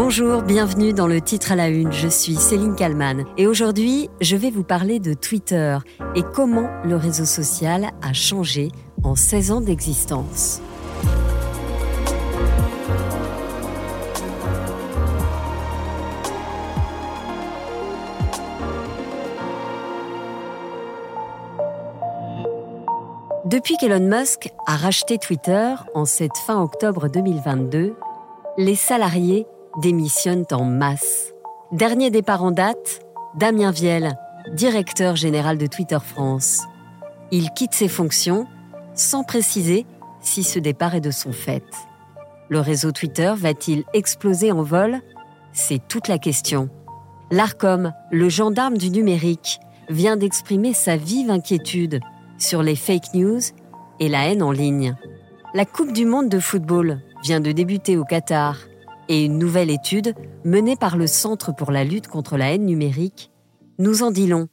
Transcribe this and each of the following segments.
Bonjour, bienvenue dans le titre à la une. Je suis Céline Kalman et aujourd'hui, je vais vous parler de Twitter et comment le réseau social a changé en 16 ans d'existence. Depuis qu'Elon Musk a racheté Twitter en cette fin octobre 2022, les salariés démissionnent en masse. Dernier départ en date, Damien Viel, directeur général de Twitter France. Il quitte ses fonctions sans préciser si ce départ est de son fait. Le réseau Twitter va-t-il exploser en vol? C'est toute la question. L'ARCOM, le gendarme du numérique, vient d'exprimer sa vive inquiétude sur les fake news et la haine en ligne. La Coupe du Monde de football vient de débuter au Qatar et une nouvelle étude menée par le Centre pour la lutte contre la haine numérique nous en dit long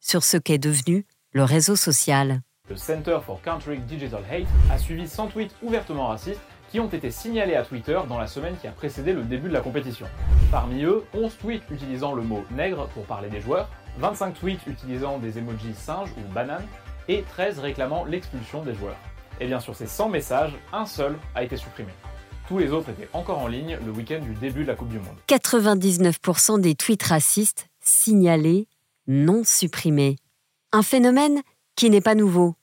sur ce qu'est devenu le réseau social. Le Center for Countering Digital Hate a suivi 100 tweets ouvertement racistes qui ont été signalés à Twitter dans la semaine qui a précédé le début de la compétition. Parmi eux, 11 tweets utilisant le mot nègre pour parler des joueurs, 25 tweets utilisant des emojis singes ou bananes, et 13 réclamant l'expulsion des joueurs. Et bien sur ces 100 messages, un seul a été supprimé. Tous les autres étaient encore en ligne le week-end du début de la Coupe du Monde. 99% des tweets racistes signalés, non supprimés. Un phénomène qui n'est pas nouveau.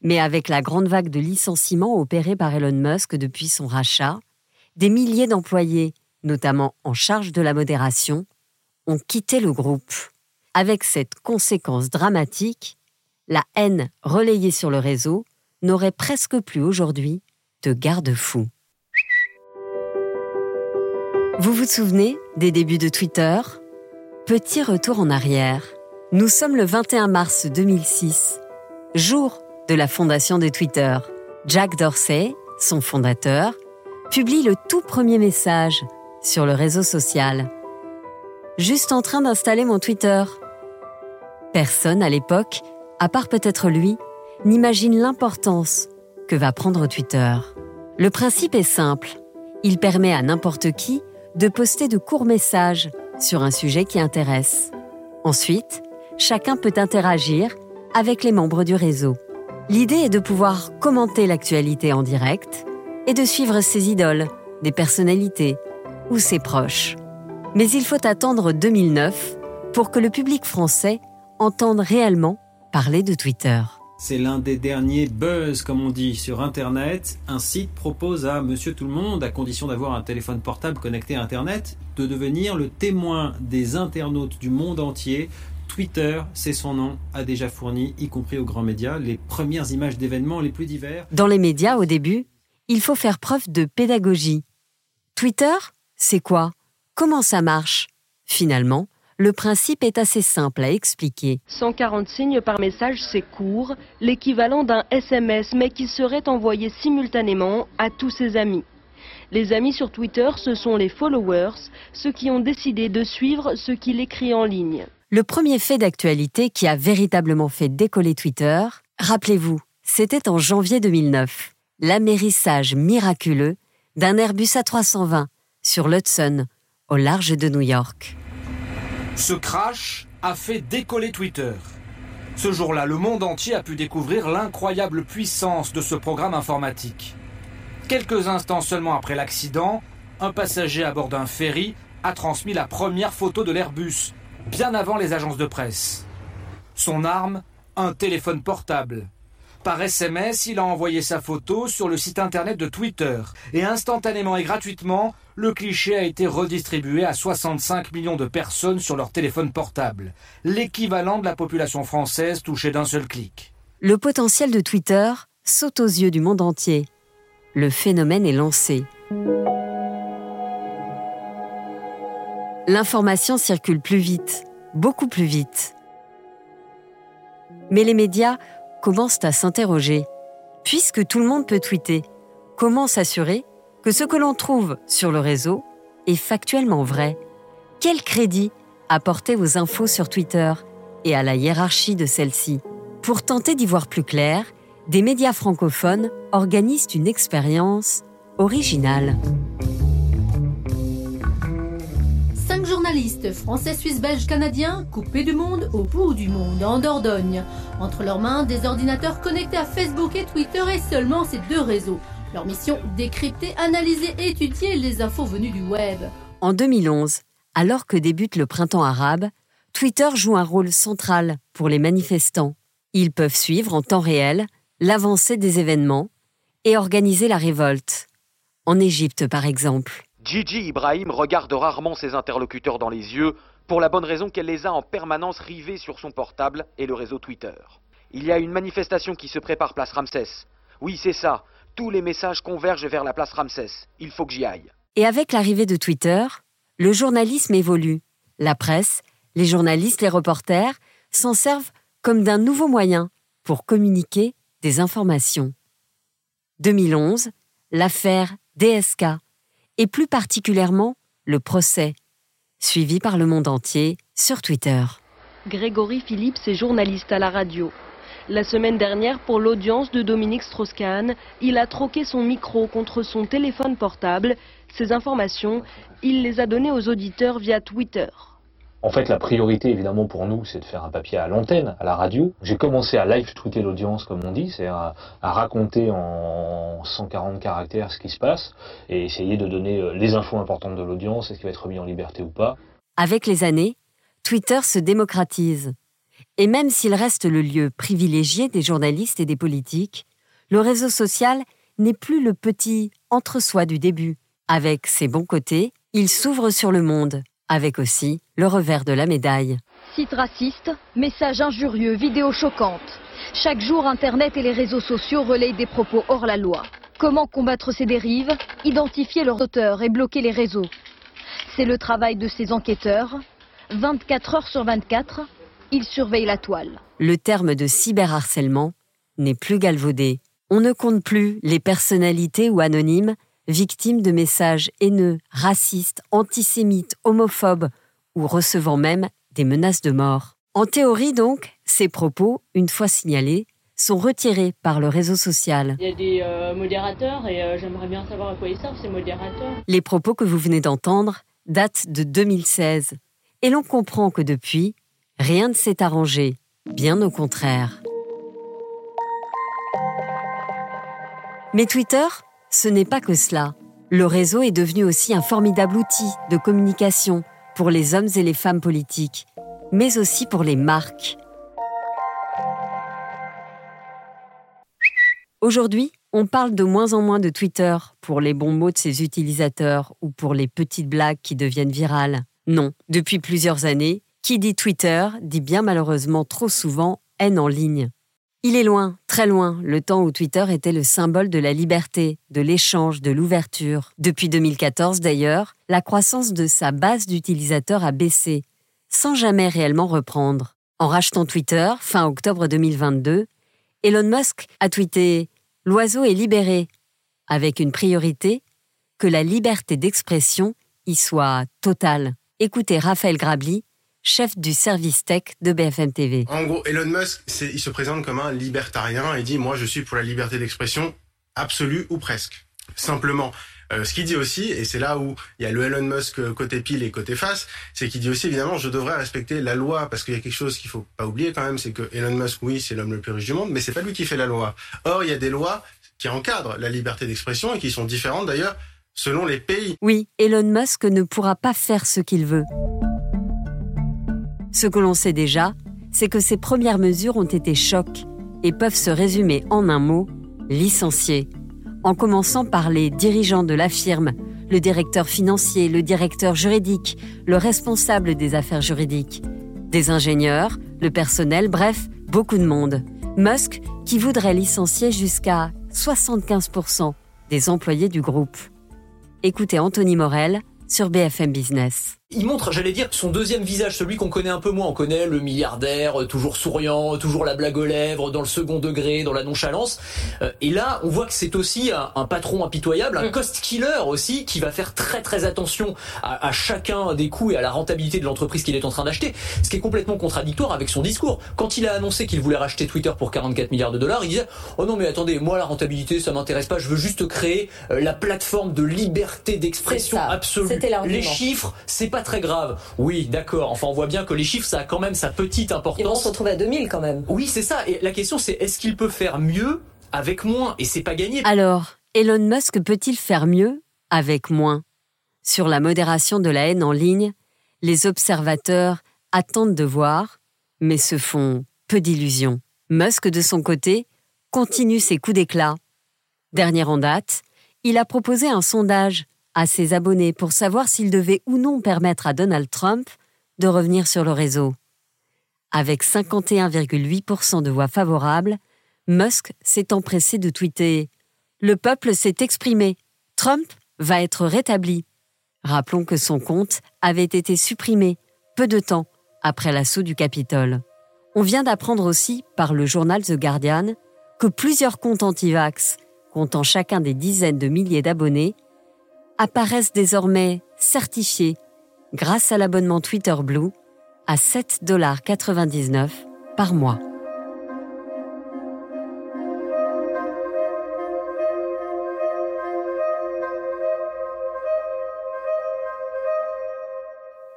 Mais avec la grande vague de licenciements opérés par Elon Musk depuis son rachat, des milliers d'employés, notamment en charge de la modération, ont quitté le groupe. Avec cette conséquence dramatique, la haine relayée sur le réseau n'aurait presque plus aujourd'hui de garde-fou. Vous vous souvenez des débuts de Twitter? Petit retour en arrière. Nous sommes le 21 mars 2006, jour de la fondation de Twitter. Jack Dorsey, son fondateur, publie le tout premier message sur le réseau social. Juste en train d'installer mon Twitter. Personne à l'époque, à part peut-être lui, n'imagine l'importance que va prendre Twitter. Le principe est simple. Il permet à n'importe qui de poster de courts messages sur un sujet qui intéresse. Ensuite, chacun peut interagir avec les membres du réseau. L'idée est de pouvoir commenter l'actualité en direct et de suivre ses idoles, des personnalités ou ses proches. Mais il faut attendre 2009 pour que le public français entende réellement parler de Twitter. C'est l'un des derniers buzz, comme on dit, sur Internet. Un site propose à Monsieur Tout le Monde, à condition d'avoir un téléphone portable connecté à Internet, de devenir le témoin des internautes du monde entier. Twitter, c'est son nom, a déjà fourni, y compris aux grands médias, les premières images d'événements les plus divers. Dans les médias, au début, il faut faire preuve de pédagogie. Twitter, c'est quoi? Comment ça marche? Finalement, le principe est assez simple à expliquer. 140 signes par message, c'est court, l'équivalent d'un SMS, mais qui serait envoyé simultanément à tous ses amis. Les amis sur Twitter, ce sont les followers, ceux qui ont décidé de suivre ce qu'il écrit en ligne. Le premier fait d'actualité qui a véritablement fait décoller Twitter, rappelez-vous, c'était en janvier 2009, l'amérissage miraculeux d'un Airbus A320 sur l'Hudson, au large de New York. Ce crash a fait décoller Twitter. Ce jour-là, le monde entier a pu découvrir l'incroyable puissance de ce programme informatique. Quelques instants seulement après l'accident, un passager à bord d'un ferry a transmis la première photo de l'Airbus, bien avant les agences de presse. Son arme, un téléphone portable. Par SMS, il a envoyé sa photo sur le site internet de Twitter et instantanément et gratuitement, le cliché a été redistribué à 65 millions de personnes sur leur téléphone portable, l'équivalent de la population française touchée d'un seul clic. Le potentiel de Twitter saute aux yeux du monde entier. Le phénomène est lancé. L'information circule plus vite, beaucoup plus vite. Mais les médias commencent à s'interroger. Puisque tout le monde peut tweeter, comment s'assurer que ce que l'on trouve sur le réseau est factuellement vrai? Quel crédit apporter aux infos sur Twitter et à la hiérarchie de celle-ci? Pour tenter d'y voir plus clair, des médias francophones organisent une expérience originale. Français, suisses, belges, canadiens, coupés du monde au bout du monde, en Dordogne. Entre leurs mains, des ordinateurs connectés à Facebook et Twitter et seulement ces deux réseaux. Leur mission, décrypter, analyser et étudier les infos venues du web. En 2011, alors que débute le printemps arabe, Twitter joue un rôle central pour les manifestants. Ils peuvent suivre en temps réel l'avancée des événements et organiser la révolte. En Égypte, par exemple. Gigi Ibrahim regarde rarement ses interlocuteurs dans les yeux, pour la bonne raison qu'elle les a en permanence rivés sur son portable et le réseau Twitter. Il y a une manifestation qui se prépare place Ramsès. Oui, c'est ça. Tous les messages convergent vers la place Ramsès. Il faut que j'y aille. Et avec l'arrivée de Twitter, le journalisme évolue. La presse, les journalistes, les reporters s'en servent comme d'un nouveau moyen pour communiquer des informations. 2011, l'affaire DSK et plus particulièrement le procès, suivi par le monde entier sur Twitter. Grégory Philippe est journaliste à la radio. La semaine dernière, pour l'audience de Dominique Strauss-Kahn, il a troqué son micro contre son téléphone portable. Ces informations, il les a données aux auditeurs via Twitter. En fait, la priorité, évidemment, pour nous, c'est de faire un papier à l'antenne, à la radio. J'ai commencé à live tweeter l'audience, comme on dit, c'est à, à, raconter en 140 caractères ce qui se passe et essayer de donner euh, les infos importantes de l'audience, est-ce qu'il va être remis en liberté ou pas. Avec les années, Twitter se démocratise. Et même s'il reste le lieu privilégié des journalistes et des politiques, le réseau social n'est plus le petit entre-soi du début. Avec ses bons côtés, il s'ouvre sur le monde avec aussi le revers de la médaille. Site raciste, messages injurieux, vidéos choquantes. Chaque jour, Internet et les réseaux sociaux relayent des propos hors la loi. Comment combattre ces dérives Identifier leurs auteurs et bloquer les réseaux? C'est le travail de ces enquêteurs. 24 heures sur 24, ils surveillent la toile. Le terme de cyberharcèlement n'est plus galvaudé. On ne compte plus les personnalités ou anonymes victimes de messages haineux, racistes, antisémites, homophobes ou recevant même des menaces de mort. En théorie donc, ces propos, une fois signalés, sont retirés par le réseau social. Il y a des euh, modérateurs et euh, j'aimerais bien savoir à quoi ils servent ces modérateurs. Les propos que vous venez d'entendre datent de 2016 et l'on comprend que depuis, rien ne s'est arrangé, bien au contraire. Mais Twitter, ce n'est pas que cela. Le réseau est devenu aussi un formidable outil de communication pour les hommes et les femmes politiques, mais aussi pour les marques. Aujourd'hui, on parle de moins en moins de Twitter pour les bons mots de ses utilisateurs ou pour les petites blagues qui deviennent virales. Non, depuis plusieurs années, qui dit Twitter dit bien malheureusement trop souvent haine en ligne. Il est loin, très loin, le temps où Twitter était le symbole de la liberté, de l'échange, de l'ouverture. Depuis 2014 d'ailleurs, la croissance de sa base d'utilisateurs a baissé, sans jamais réellement reprendre. En rachetant Twitter, fin octobre 2022, Elon Musk a tweeté L'oiseau est libéré, avec une priorité que la liberté d'expression y soit totale. Écoutez Raphaël Grabli, chef du service tech de BFM TV. En gros, Elon Musk, il se présente comme un libertarien et dit moi je suis pour la liberté d'expression absolue ou presque. Simplement. Euh, ce qu'il dit aussi, et c'est là où il y a le Elon Musk côté pile et côté face, c'est qu'il dit aussi évidemment je devrais respecter la loi parce qu'il y a quelque chose qu'il faut pas oublier quand même, c'est que Elon Musk oui c'est l'homme le plus riche du monde, mais c'est pas lui qui fait la loi. Or il y a des lois qui encadrent la liberté d'expression et qui sont différentes d'ailleurs selon les pays. Oui, Elon Musk ne pourra pas faire ce qu'il veut. Ce que l'on sait déjà, c'est que ces premières mesures ont été chocs et peuvent se résumer en un mot, licencier. En commençant par les dirigeants de la firme, le directeur financier, le directeur juridique, le responsable des affaires juridiques, des ingénieurs, le personnel, bref, beaucoup de monde. Musk qui voudrait licencier jusqu'à 75% des employés du groupe. Écoutez Anthony Morel sur BFM Business il montre, j'allais dire, son deuxième visage, celui qu'on connaît un peu moins. On connaît le milliardaire, euh, toujours souriant, toujours la blague aux lèvres, dans le second degré, dans la nonchalance. Euh, et là, on voit que c'est aussi un, patron impitoyable, un mm. cost killer aussi, qui va faire très très attention à, chacun des coûts et à la rentabilité de l'entreprise qu'il est en train d'acheter. Ce qui est complètement contradictoire avec son discours. Quand il a annoncé qu'il voulait racheter Twitter pour 44 milliards de dollars, il disait "Oh non mais attendez, moi la rentabilité ça m'intéresse pas, je veux juste créer euh, la plateforme de liberté d'expression absolue. Les chiffres, c'est pas très grave. Oui, d'accord. Enfin, on voit bien que les chiffres, ça a quand même sa petite importance. Ils vont se retrouver à 2000 quand même. Oui, c'est ça. Et la question, c'est est-ce qu'il peut faire mieux avec moins? Et c'est pas gagné. Alors, Elon Musk peut-il faire mieux avec moins? Sur la modération de la haine en ligne, les observateurs attendent de voir, mais se font peu d'illusions. Musk, de son côté, continue ses coups d'éclat. Dernière en date, il a proposé un sondage à ses abonnés pour savoir s'il devait ou non permettre à Donald Trump de revenir sur le réseau. Avec 51,8% de voix favorables, Musk s'est empressé de tweeter Le peuple s'est exprimé. Trump va être rétabli. Rappelons que son compte avait été supprimé peu de temps après l'assaut du Capitole. On vient d'apprendre aussi par le journal The Guardian que plusieurs comptes anti-vax, comptant chacun des dizaines de milliers d'abonnés, apparaissent désormais certifiés grâce à l'abonnement Twitter Blue à 7,99$ par mois.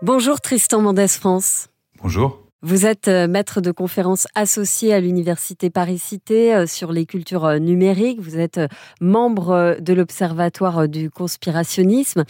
Bonjour Tristan Mendès France. Bonjour. Vous êtes euh, maître de conférences associé à l'Université Paris-Cité euh, sur les cultures euh, numériques. Vous êtes membre de l'Observatoire du conspirationnisme.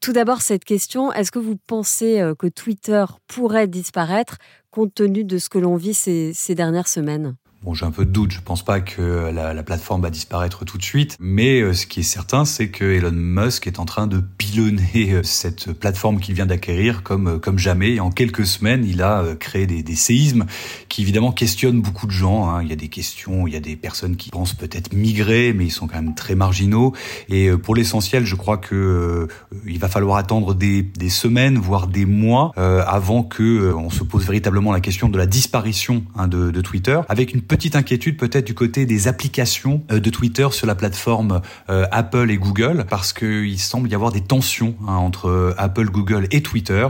Tout d'abord, cette question, est-ce que vous pensez que Twitter pourrait disparaître compte tenu de ce que l'on vit ces, ces dernières semaines? Bon, j'ai un peu de doute. Je pense pas que la, la, plateforme va disparaître tout de suite. Mais euh, ce qui est certain, c'est que Elon Musk est en train de pilonner euh, cette plateforme qu'il vient d'acquérir comme euh, comme jamais. Et en quelques semaines, il a créé des, des séismes qui évidemment questionnent beaucoup de gens. Hein. Il y a des questions, il y a des personnes qui pensent peut-être migrer, mais ils sont quand même très marginaux. Et pour l'essentiel, je crois que il va falloir attendre des, des semaines, voire des mois, avant que on se pose véritablement la question de la disparition hein, de, de Twitter, avec une petite inquiétude peut-être du côté des applications euh, de Twitter sur la plateforme euh, Apple et Google, parce qu'il semble y avoir des tensions hein, entre euh, Apple, Google et Twitter.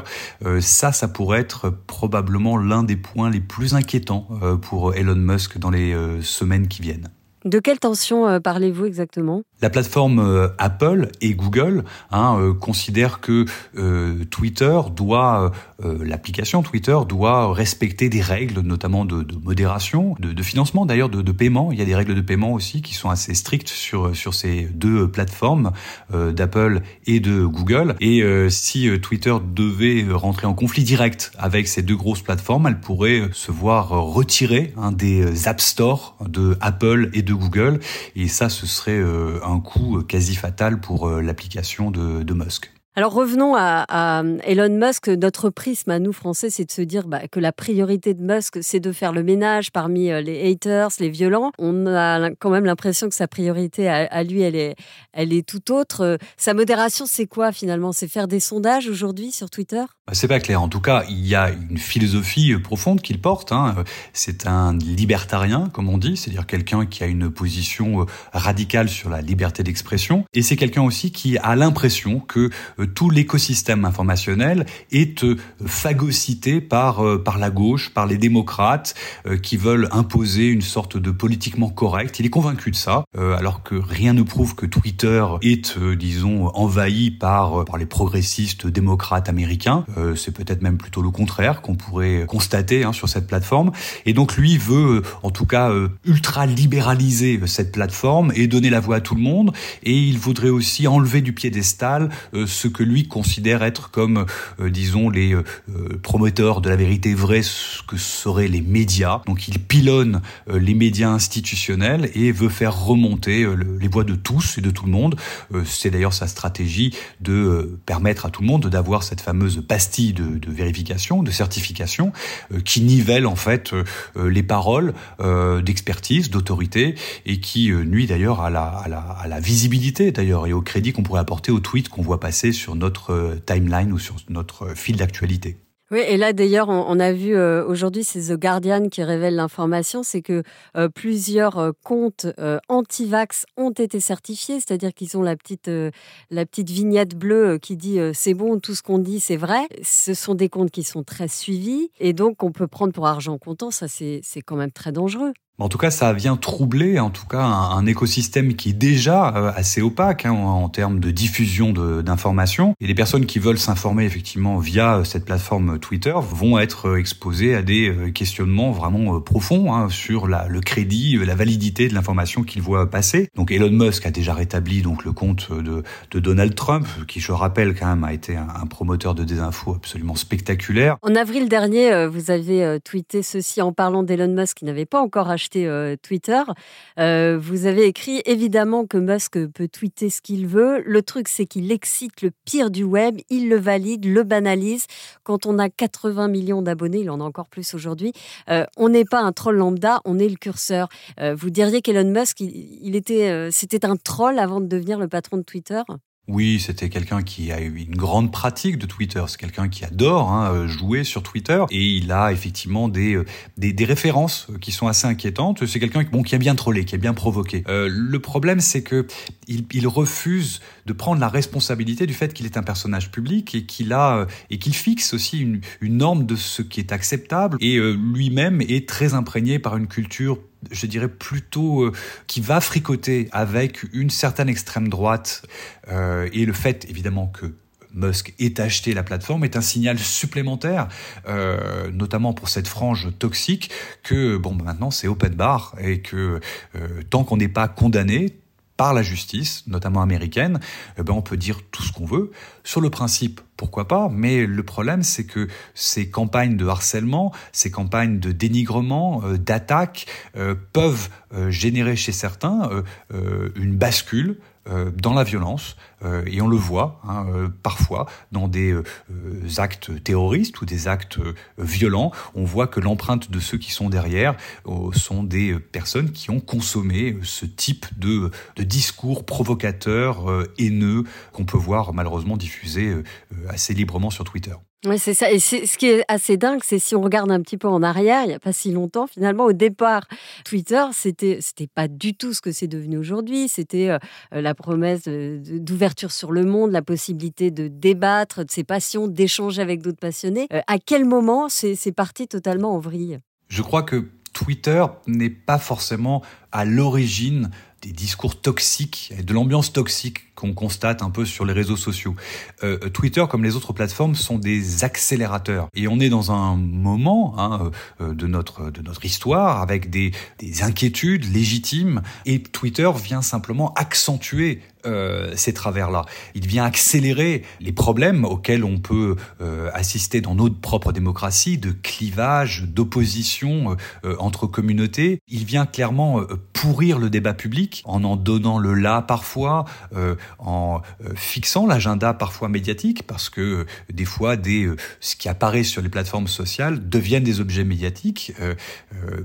ça, ça pourrait être probablement l'un des points les plus inquiétants pour Elon Musk dans les semaines qui viennent. De quelle tension parlez-vous exactement? La plateforme euh, Apple et Google hein, euh, considèrent que euh, Twitter doit, l'application Twitter doit respecter des règles, notamment de, modération, de, financement d'ailleurs, de, de, paiement. Il y a des règles de paiement aussi qui sont assez strictes sur sur ces deux plateformes d'Apple et de Google. Et si Twitter devait rentrer en conflit direct avec ces deux grosses plateformes, elle pourrait se voir retirer hein, des App Store de Apple et de Google. Et ça, ce serait un coût quasi fatal pour euh, l'application de, de Musk. Alors revenons à, Elon Musk. Notre prisme à nous Français, c'est de se dire bah, que la priorité de Musk, c'est de faire le ménage parmi euh, les haters, les violents. On a quand même l'impression que sa priorité à, lui, elle est, elle est tout autre. Euh, sa modération, c'est quoi finalement? C'est faire des sondages aujourd'hui sur Twitter? Bah, C'est pas clair. En tout cas, il y a une philosophie euh, profonde qu'il porte. Hein. C'est un libertarien, comme on dit, c'est-à-dire quelqu'un qui a une position radicale sur la liberté d'expression. Et c'est quelqu'un aussi qui a l'impression que tout l'écosystème informationnel est euh, phagocyté par euh, par la gauche, par les démocrates euh, qui veulent imposer une sorte de politiquement correct. Il est convaincu de ça, alors que rien ne prouve que Twitter est, disons, envahi par par les progressistes démocrates américains. C'est peut-être même plutôt le contraire qu'on pourrait constater hein, sur cette plateforme. Et donc lui veut, en tout cas, ultra libéraliser cette plateforme et donner la voix à tout le monde. Et il voudrait aussi enlever du piédestal ce que lui considère être comme, euh, disons, les euh, euh, promoteurs de la vérité vraie, ce que seraient les médias. Donc il pilonne les médias institutionnels et veut faire remonter les voix de tous et de tout le monde. C'est d'ailleurs sa stratégie de permettre à tout le monde d'avoir cette fameuse pastille de, vérification, de certification, qui nivelle en fait les paroles d'expertise, d'autorité, et qui nuit d'ailleurs à la, à, la, à la visibilité d'ailleurs et au crédit qu'on pourrait apporter aux tweets qu'on voit passer sur notre euh, timeline ou sur notre euh, fil d'actualité. Oui, et là d'ailleurs, on, a vu euh, aujourd'hui, c'est The Guardian qui révèle l'information, c'est que plusieurs comptes anti-vax ont été certifiés, c'est-à-dire qu'ils ont la petite, la petite vignette bleue qui dit c'est bon, tout ce qu'on dit c'est vrai. Ce sont des comptes qui sont très suivis, et donc on peut prendre pour argent comptant, ça c'est quand même très dangereux. En tout cas, ça vient troubler, en tout cas, un, écosystème qui est déjà euh, assez opaque hein, en, termes de diffusion d'informations. Et les personnes qui veulent s'informer effectivement via cette plateforme Twitter vont être exposées à des questionnements vraiment profonds hein, sur le crédit, la validité de l'information qu'ils voient passer. Donc Elon Musk a déjà rétabli donc le compte de, de Donald Trump, qui je rappelle quand même a été un, promoteur de désinfo absolument spectaculaire. En avril dernier, vous avez tweeté ceci en parlant d'Elon Musk qui n'avait pas encore acheté Twitter. Vous avez écrit évidemment que Musk peut tweeter ce qu'il veut. Le truc, c'est qu'il excite le pire du web, il le valide, le banalise. Quand on a 80 millions d'abonnés, il en a encore plus aujourd'hui, on n'est pas un troll lambda, on est le curseur. vous diriez qu'Elon Musk, il était, c'était un troll avant de devenir le patron de Twitter? Oui, c'était quelqu'un qui a eu une grande pratique de Twitter. C'est quelqu'un qui adore hein, euh, jouer sur Twitter et il a effectivement des, euh, des, des références qui sont assez inquiétantes. C'est quelqu'un bon, qui a bien trollé, qui a bien provoqué. Euh, le problème, c'est que il, il, refuse de prendre la responsabilité du fait qu'il est un personnage public et qu'il a et qu'il fixe aussi une, une norme de ce qui est acceptable. Et lui-même est très imprégné par une culture je dirais plutôt euh, qui va fricoter avec une certaine extrême droite euh, et le fait évidemment que Musk ait acheté la plateforme est un signal supplémentaire, euh, notamment pour cette frange toxique, que bon maintenant c'est open bar et que tant qu'on n'est pas condamné, par la justice, notamment américaine, eh ben on peut dire tout ce qu'on veut. Sur le principe, pourquoi pas, mais le problème c'est que ces campagnes de harcèlement, ces campagnes de dénigrement, euh, d'attaque, euh, peuvent euh, générer chez certains une bascule dans la violence, et on le voit hein, parfois dans des actes terroristes ou des actes violents. On voit que l'empreinte de ceux qui sont derrière sont des personnes qui ont consommé ce type de, de discours provocateurs, haineux, qu'on peut voir malheureusement diffusés assez librement sur Twitter. Oui, c'est ça. Et ce qui est assez dingue, c'est si on regarde un petit peu en arrière, il n'y a pas si longtemps, finalement, au départ, Twitter, c'était c'était pas du tout ce que c'est devenu aujourd'hui. C'était euh, la promesse d'ouverture sur le monde, la possibilité de débattre de ses passions, d'échanger avec d'autres passionnés. Euh, à quel moment c'est parti totalement en vrille? Je crois que Twitter n'est pas forcément à l'origine des discours toxiques et de l'ambiance toxique qu'on constate un peu sur les réseaux sociaux. Euh, Twitter, comme les autres plateformes, sont des accélérateurs. Et on est dans un moment hein, euh, de notre de notre histoire avec des, des inquiétudes légitimes. Et Twitter vient simplement accentuer euh, ces travers-là. Il vient accélérer les problèmes auxquels on peut assister dans notre propre démocratie, de clivage, d'opposition entre communautés. Il vient clairement pourrir le débat public en en donnant le là parfois, en fixant l'agenda parfois médiatique, parce que des fois, des, ce qui apparaît sur les plateformes sociales deviennent des objets médiatiques,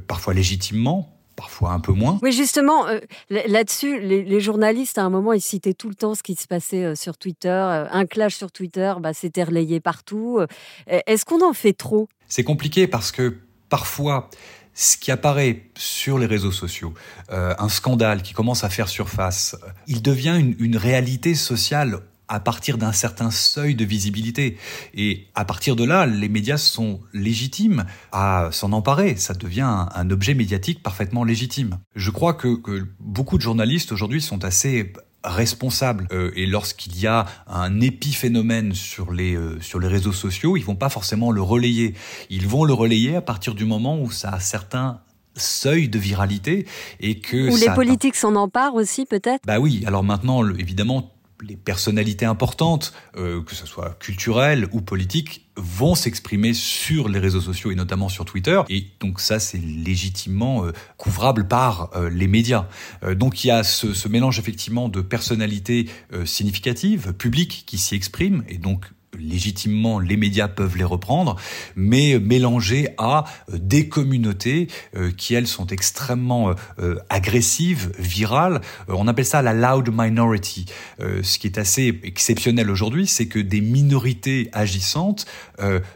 parfois légitimement, parfois un peu moins. Oui, justement, euh, là-dessus, les, journalistes, à un moment, ils citaient tout le temps ce qui se passait euh, sur Twitter. Euh, un clash sur Twitter, bah, c'était relayé partout. Est-ce qu'on en fait trop? C'est compliqué parce que parfois, ce qui apparaît sur les réseaux sociaux, un scandale qui commence à faire surface, il devient une, une réalité sociale à partir d'un certain seuil de visibilité. Et à partir de là, les médias sont légitimes à s'en emparer. Ça devient un, objet médiatique parfaitement légitime. Je crois que, beaucoup de journalistes aujourd'hui sont assez responsables euh, et lorsqu'il y a un épiphénomène sur les euh, sur les réseaux sociaux, ils vont pas forcément le relayer. Ils vont le relayer à partir du moment où ça a certains seuil de viralité et que Ou les politiques s'en emparent aussi peut-être? Bah oui, alors maintenant évidemment les personnalités importantes, euh, que ce soit culturelles ou politiques, vont s'exprimer sur les réseaux sociaux et notamment sur Twitter. Et donc ça, c'est légitimement euh, couvrable par euh, les médias. donc il y a ce, ce, mélange effectivement de personnalités significatives, publiques, qui s'y expriment et donc légitimement les médias peuvent les reprendre, mais mélangés à euh, des communautés euh, qui elles sont extrêmement euh, agressives, virales. on appelle ça la loud minority. ce qui est assez exceptionnel aujourd'hui, c'est que des minorités agissantes,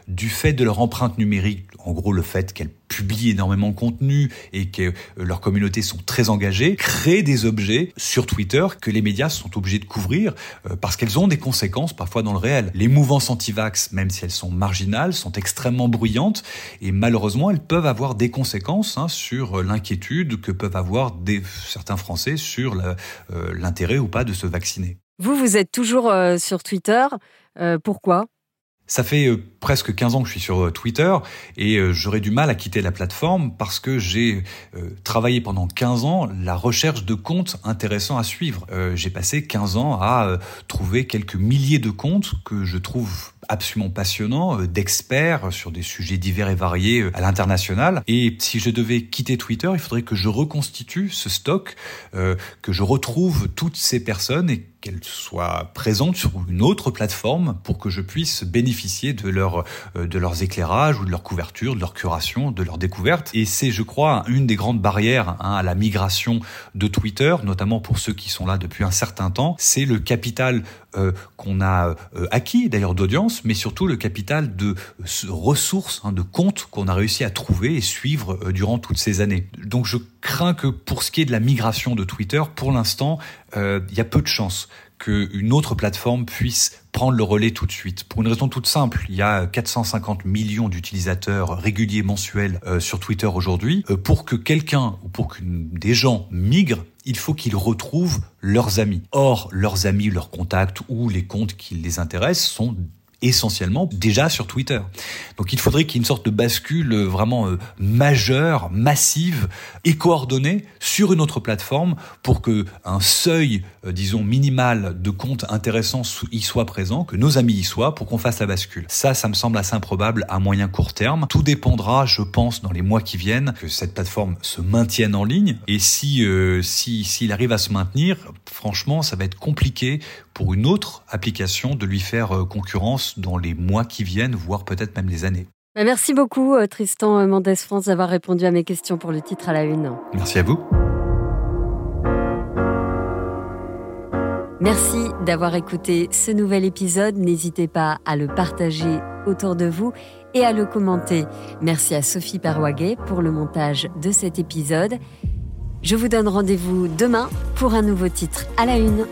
du fait de leur empreinte numérique, en gros le fait qu'elles publient énormément de contenu et que euh, leurs communautés sont très engagées, créent des objets sur Twitter que les médias sont obligés de couvrir euh, parce qu'elles ont des conséquences parfois dans le réel. Les mouvances anti-vax, même si elles sont marginales, sont extrêmement bruyantes et malheureusement elles peuvent avoir des conséquences hein, sur l'inquiétude que peuvent avoir certains Français sur l'intérêt ou pas de se vacciner. Vous, vous êtes toujours sur Twitter. pourquoi? Ça fait euh, presque 15 ans que je suis sur euh, Twitter et euh, j'aurais du mal à quitter la plateforme parce que j'ai travaillé pendant 15 ans la recherche de comptes intéressants à suivre. j'ai passé 15 ans à trouver quelques milliers de comptes que je trouve absolument passionnants, d'experts sur des sujets divers et variés à l'international. Et si je devais quitter Twitter, il faudrait que je reconstitue ce stock, que je retrouve toutes ces personnes et qu'elles soient présentes sur une autre plateforme pour que je puisse bénéficier de, leur, euh, de leurs éclairages ou de leur couverture, de leur curation, de leur découverte. Et c'est, je crois, une des grandes barrières hein, à la migration de Twitter, notamment pour ceux qui sont là depuis un certain temps, c'est le capital euh, qu'on a euh, acquis, d'ailleurs d'audience, mais surtout le capital de ressources, hein, de comptes qu'on a réussi à trouver et suivre durant toutes ces années. Donc je crains que pour ce qui est de la migration de Twitter, pour l'instant, il y a peu de chances qu'une autre plateforme puisse prendre le relais tout de suite. Pour une raison toute simple, il y a 450 millions d'utilisateurs réguliers mensuels euh, sur Twitter aujourd'hui. Euh, pour que quelqu'un ou pour que des gens migrent, il faut qu'ils retrouvent leurs amis. Or, leurs amis, leurs contacts ou les comptes qui les intéressent sont essentiellement déjà sur Twitter. Donc il faudrait qu'il y ait une sorte de bascule vraiment euh, majeure, massive et coordonnée sur une autre plateforme pour que un seuil, euh, disons minimal de comptes intéressants y soit présent, que nos amis y soient, pour qu'on fasse la bascule. Ça, ça me semble assez improbable à moyen court terme. Tout dépendra, je pense, dans les mois qui viennent, que cette plateforme se maintienne en ligne. Et si euh, si s'il arrive à se maintenir, franchement, ça va être compliqué pour une autre application de lui faire concurrence dans les mois qui viennent, voire peut-être même les années. Bah, merci beaucoup euh, Tristan Mendes France d'avoir répondu à mes questions pour le titre à la une. Merci à vous. Merci d'avoir écouté ce nouvel épisode. N'hésitez pas à le partager autour de vous et à le commenter. Merci à Sophie Perwaguet pour le montage de cet épisode. Je vous donne rendez-vous demain pour un nouveau titre à la une.